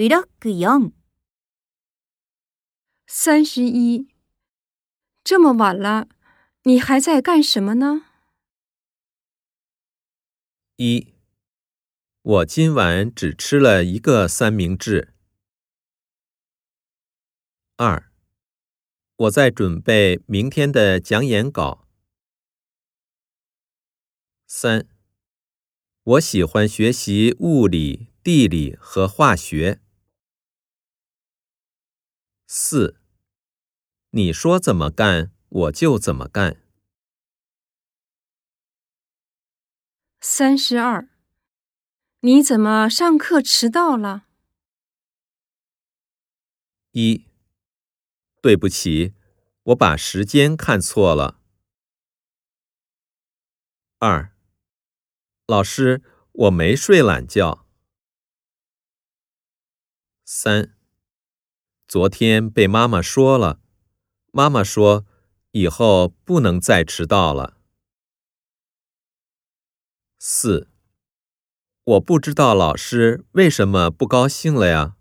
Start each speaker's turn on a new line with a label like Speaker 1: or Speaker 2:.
Speaker 1: ブロック4。
Speaker 2: 三十一，这么晚了，你还在干什么呢？
Speaker 3: 一，我今晚只吃了一个三明治。二，我在准备明天的讲演稿。三，我喜欢学习物理、地理和化学。 四，你说怎么干，我就怎么干。
Speaker 2: 三十二，你怎么上课迟到了？
Speaker 3: 一，对不起，我把时间看错了。二，老师，我没睡懒觉。三，昨天被妈妈说了，妈妈说以后不能再迟到了。四，我不知道老师为什么不高兴了呀。